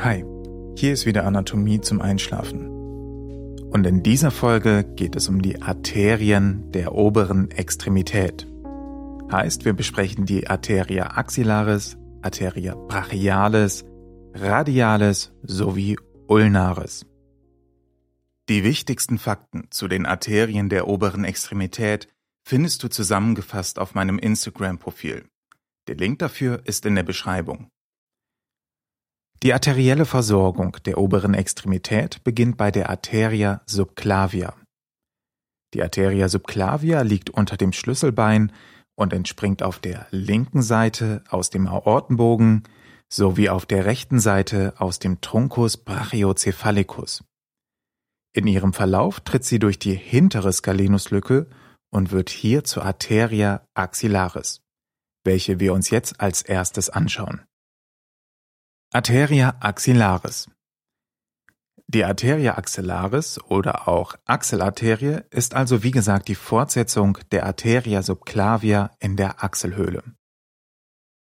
Hi, hier ist wieder Anatomie zum Einschlafen. Und in dieser Folge geht es um die Arterien der oberen Extremität. Heißt, wir besprechen die Arteria axillaris, Arteria brachialis, radialis sowie ulnaris. Die wichtigsten Fakten zu den Arterien der oberen Extremität findest du zusammengefasst auf meinem Instagram-Profil. Der Link dafür ist in der Beschreibung. Die arterielle Versorgung der oberen Extremität beginnt bei der Arteria subclavia. Die Arteria subclavia liegt unter dem Schlüsselbein und entspringt auf der linken Seite aus dem Aortenbogen sowie auf der rechten Seite aus dem Truncus brachiocephalicus. In ihrem Verlauf tritt sie durch die hintere Skalenuslücke und wird hier zur Arteria axillaris, welche wir uns jetzt als erstes anschauen. Arteria axillaris Die Arteria axillaris oder auch Achselarterie ist also wie gesagt die Fortsetzung der Arteria subclavia in der Achselhöhle.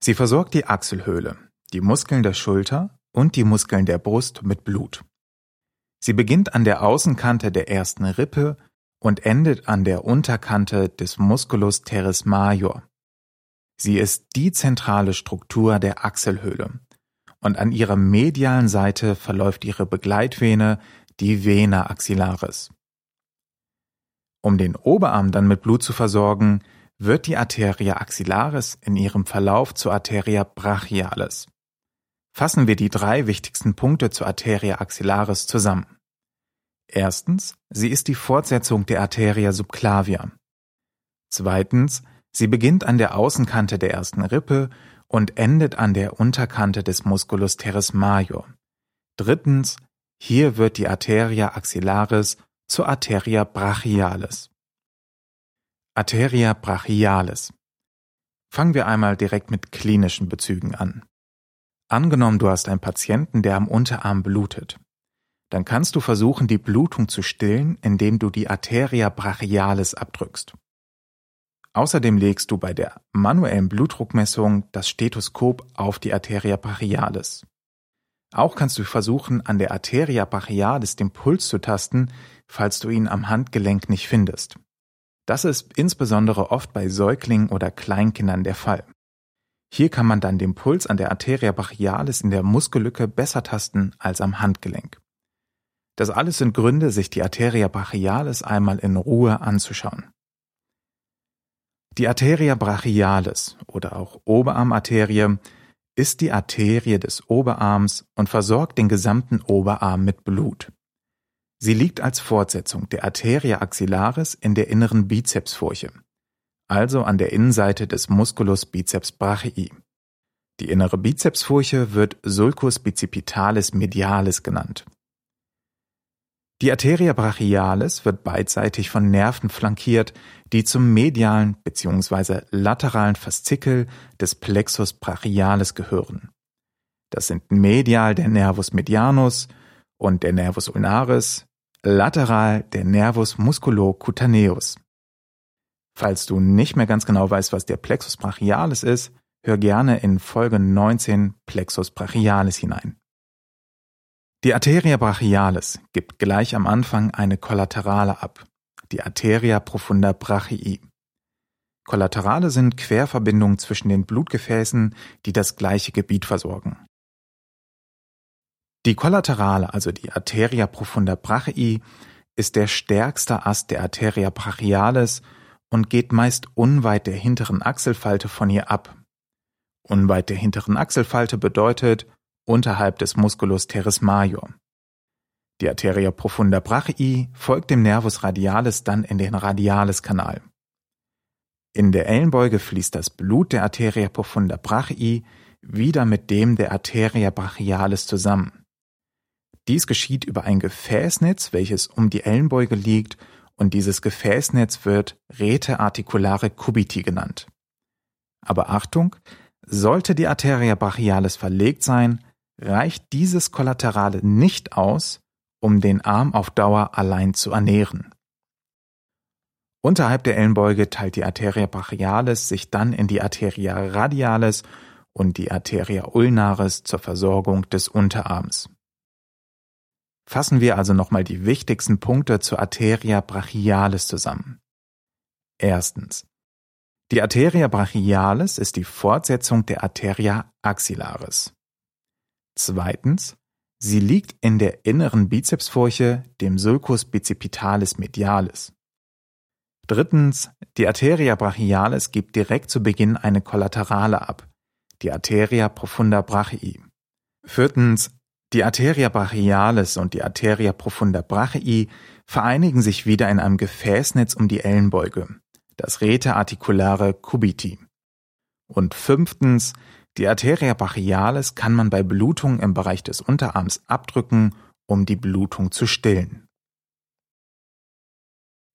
Sie versorgt die Achselhöhle, die Muskeln der Schulter und die Muskeln der Brust mit Blut. Sie beginnt an der Außenkante der ersten Rippe und endet an der Unterkante des Musculus teres major. Sie ist die zentrale Struktur der Achselhöhle und an ihrer medialen Seite verläuft ihre Begleitvene, die Vena axillaris. Um den Oberarm dann mit Blut zu versorgen, wird die Arteria axillaris in ihrem Verlauf zur Arteria brachialis. Fassen wir die drei wichtigsten Punkte zur Arteria axillaris zusammen. Erstens, sie ist die Fortsetzung der Arteria subclavia. Zweitens, sie beginnt an der Außenkante der ersten Rippe und endet an der Unterkante des Musculus teres major. Drittens, hier wird die Arteria axillaris zur Arteria brachialis. Arteria brachialis. Fangen wir einmal direkt mit klinischen Bezügen an. Angenommen, du hast einen Patienten, der am Unterarm blutet. Dann kannst du versuchen, die Blutung zu stillen, indem du die Arteria brachialis abdrückst. Außerdem legst du bei der manuellen Blutdruckmessung das Stethoskop auf die Arteria brachialis. Auch kannst du versuchen, an der Arteria brachialis den Puls zu tasten, falls du ihn am Handgelenk nicht findest. Das ist insbesondere oft bei Säuglingen oder Kleinkindern der Fall. Hier kann man dann den Puls an der Arteria brachialis in der Muskellücke besser tasten als am Handgelenk. Das alles sind Gründe, sich die Arteria brachialis einmal in Ruhe anzuschauen. Die Arteria brachialis oder auch Oberarmarterie ist die Arterie des Oberarms und versorgt den gesamten Oberarm mit Blut. Sie liegt als Fortsetzung der Arteria axillaris in der inneren Bizepsfurche, also an der Innenseite des Musculus biceps brachii. Die innere Bizepsfurche wird Sulcus bicipitalis medialis genannt. Die Arteria brachialis wird beidseitig von Nerven flankiert, die zum medialen bzw. lateralen Faszikel des Plexus brachialis gehören. Das sind medial der Nervus medianus und der Nervus ulnaris, lateral der Nervus musculocutaneus. Falls du nicht mehr ganz genau weißt, was der Plexus brachialis ist, hör gerne in Folge 19 Plexus brachialis hinein. Die Arteria brachialis gibt gleich am Anfang eine Kollaterale ab, die Arteria profunda brachii. Kollaterale sind Querverbindungen zwischen den Blutgefäßen, die das gleiche Gebiet versorgen. Die Kollaterale, also die Arteria profunda brachii, ist der stärkste Ast der Arteria brachialis und geht meist unweit der hinteren Achselfalte von ihr ab. Unweit der hinteren Achselfalte bedeutet unterhalb des Musculus teres major. Die Arteria profunda brachii folgt dem Nervus radialis dann in den Radialis-Kanal. In der Ellenbeuge fließt das Blut der Arteria profunda brachii wieder mit dem der Arteria brachialis zusammen. Dies geschieht über ein Gefäßnetz, welches um die Ellenbeuge liegt, und dieses Gefäßnetz wird Rete articulare cubiti genannt. Aber Achtung, sollte die Arteria brachialis verlegt sein, reicht dieses Kollaterale nicht aus, um den Arm auf Dauer allein zu ernähren. Unterhalb der Ellenbeuge teilt die Arteria brachialis sich dann in die Arteria radialis und die Arteria ulnaris zur Versorgung des Unterarms. Fassen wir also nochmal die wichtigsten Punkte zur Arteria brachialis zusammen. Erstens. Die Arteria brachialis ist die Fortsetzung der Arteria axillaris. Zweitens. Sie liegt in der inneren Bizepsfurche, dem Sulcus bicipitalis medialis. Drittens. Die Arteria brachialis gibt direkt zu Beginn eine Kollaterale ab, die Arteria profunda brachii. Viertens. Die Arteria brachialis und die Arteria profunda brachii vereinigen sich wieder in einem Gefäßnetz um die Ellenbeuge, das Rete articulare cubiti. Und fünftens, die Arteria brachialis kann man bei Blutung im Bereich des Unterarms abdrücken, um die Blutung zu stillen.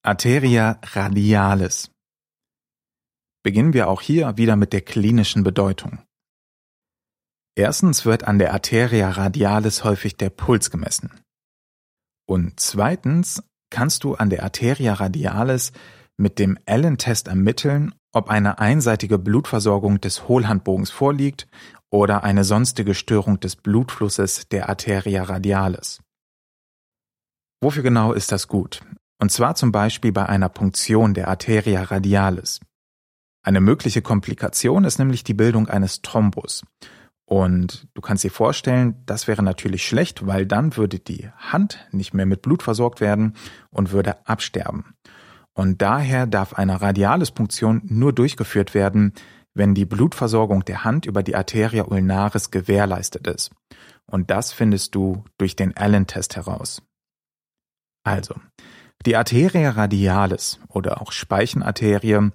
Arteria radialis. Beginnen wir auch hier wieder mit der klinischen Bedeutung. Erstens wird an der Arteria radialis häufig der Puls gemessen. Und zweitens kannst du an der Arteria radialis mit dem Allen-Test ermitteln, ob eine einseitige Blutversorgung des Hohlhandbogens vorliegt oder eine sonstige Störung des Blutflusses der Arteria radialis. Wofür genau ist das gut? Und zwar zum Beispiel bei einer Punktion der Arteria radialis. Eine mögliche Komplikation ist nämlich die Bildung eines Thrombus. Und du kannst dir vorstellen, das wäre natürlich schlecht, weil dann würde die Hand nicht mehr mit Blut versorgt werden und würde absterben. Und daher darf eine Radialis-Punktion nur durchgeführt werden, wenn die Blutversorgung der Hand über die Arteria ulnaris gewährleistet ist. Und das findest du durch den Allen-Test heraus. Also, die Arteria radialis oder auch Speichenarterie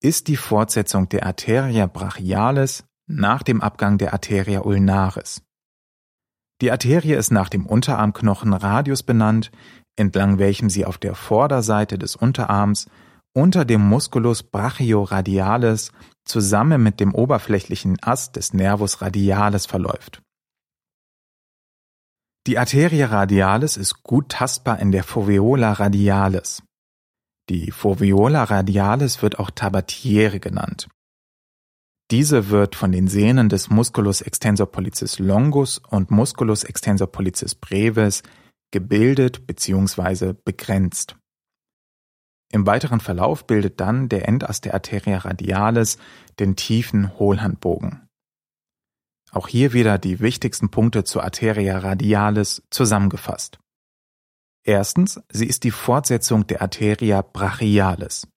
ist die Fortsetzung der Arteria brachialis nach dem Abgang der Arteria ulnaris. Die Arterie ist nach dem Unterarmknochen Radius benannt, entlang welchem sie auf der Vorderseite des Unterarms unter dem Musculus brachioradialis zusammen mit dem oberflächlichen Ast des Nervus radialis verläuft. Die Arterie radialis ist gut tastbar in der Foveola radialis. Die Foveola radialis wird auch Tabatiere genannt. Diese wird von den Sehnen des Musculus extensor pollicis longus und Musculus extensor pollicis brevis gebildet bzw. begrenzt. Im weiteren Verlauf bildet dann der Endast der Arteria radialis den tiefen Hohlhandbogen. Auch hier wieder die wichtigsten Punkte zur Arteria radialis zusammengefasst. Erstens, sie ist die Fortsetzung der Arteria brachialis.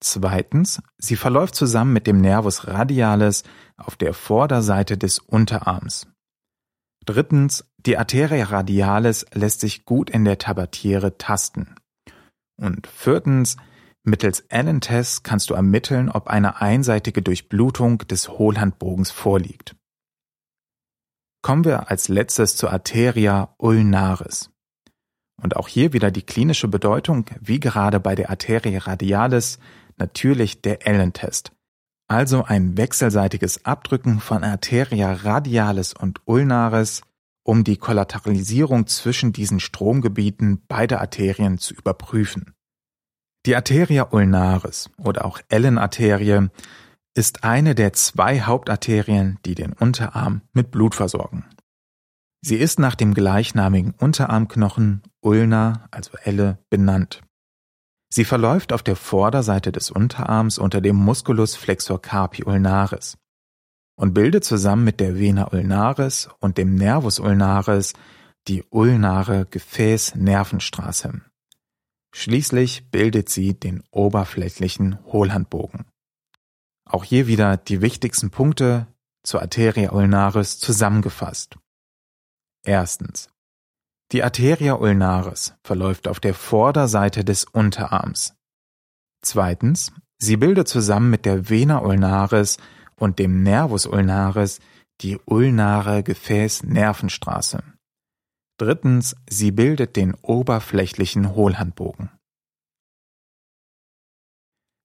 Zweitens, sie verläuft zusammen mit dem Nervus radialis auf der Vorderseite des Unterarms. Drittens, die Arteria radialis lässt sich gut in der Tabatiere tasten. Und viertens, mittels Allen-Tests kannst du ermitteln, ob eine einseitige Durchblutung des Hohlhandbogens vorliegt. Kommen wir als letztes zur Arteria ulnaris. Und auch hier wieder die klinische Bedeutung, wie gerade bei der Arteria radialis, natürlich der Allen-Test. Also ein wechselseitiges Abdrücken von Arteria radialis und ulnaris, um die Kollateralisierung zwischen diesen Stromgebieten beider Arterien zu überprüfen. Die Arteria ulnaris oder auch Allen-Arterie ist eine der zwei Hauptarterien, die den Unterarm mit Blut versorgen. Sie ist nach dem gleichnamigen Unterarmknochen Ulna, also Elle, benannt. Sie verläuft auf der Vorderseite des Unterarms unter dem Musculus flexor carpi ulnaris und bildet zusammen mit der Vena ulnaris und dem Nervus ulnaris die ulnare Gefäßnervenstraße. Schließlich bildet sie den oberflächlichen Hohlhandbogen. Auch hier wieder die wichtigsten Punkte zur Arteria ulnaris zusammengefasst. Erstens. Die Arteria ulnaris verläuft auf der Vorderseite des Unterarms. Zweitens, sie bildet zusammen mit der Vena ulnaris und dem Nervus ulnaris die ulnare Gefäßnervenstraße. Drittens, sie bildet den oberflächlichen Hohlhandbogen.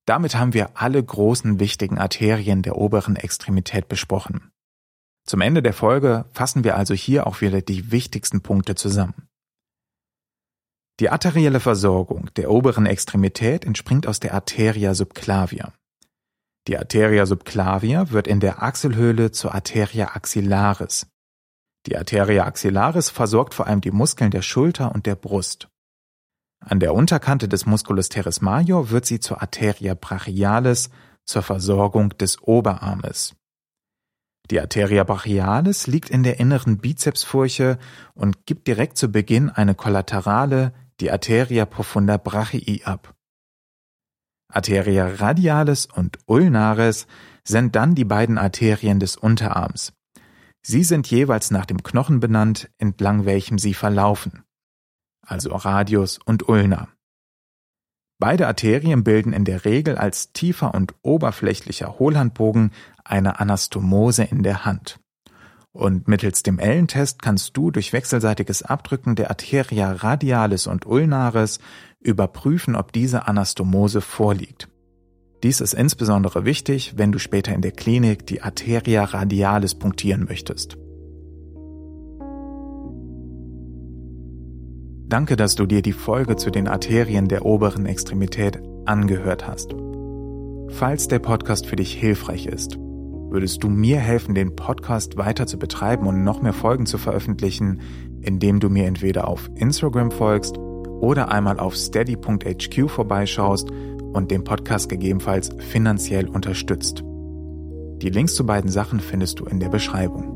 Damit haben wir alle großen wichtigen Arterien der oberen Extremität besprochen. Zum Ende der Folge fassen wir also hier auch wieder die wichtigsten Punkte zusammen. Die arterielle Versorgung der oberen Extremität entspringt aus der Arteria subclavia. Die Arteria subclavia wird in der Achselhöhle zur Arteria axillaris. Die Arteria axillaris versorgt vor allem die Muskeln der Schulter und der Brust. An der Unterkante des Musculus teres major wird sie zur Arteria brachialis zur Versorgung des Oberarmes. Die Arteria brachialis liegt in der inneren Bizepsfurche und gibt direkt zu Beginn eine Kollaterale, die Arteria profunda brachii ab. Arteria radialis und ulnaris sind dann die beiden Arterien des Unterarms. Sie sind jeweils nach dem Knochen benannt, entlang welchem sie verlaufen, also Radius und Ulna. Beide Arterien bilden in der Regel als tiefer und oberflächlicher Hohlhandbogen eine Anastomose in der Hand. Und mittels dem Ellentest kannst du durch wechselseitiges Abdrücken der Arteria radialis und ulnaris überprüfen, ob diese Anastomose vorliegt. Dies ist insbesondere wichtig, wenn du später in der Klinik die Arteria radialis punktieren möchtest. Danke, dass du dir die Folge zu den Arterien der oberen Extremität angehört hast. Falls der Podcast für dich hilfreich ist, würdest du mir helfen, den Podcast weiter zu betreiben und noch mehr Folgen zu veröffentlichen, indem du mir entweder auf Instagram folgst oder einmal auf steady.hq vorbeischaust und den Podcast gegebenenfalls finanziell unterstützt. Die Links zu beiden Sachen findest du in der Beschreibung.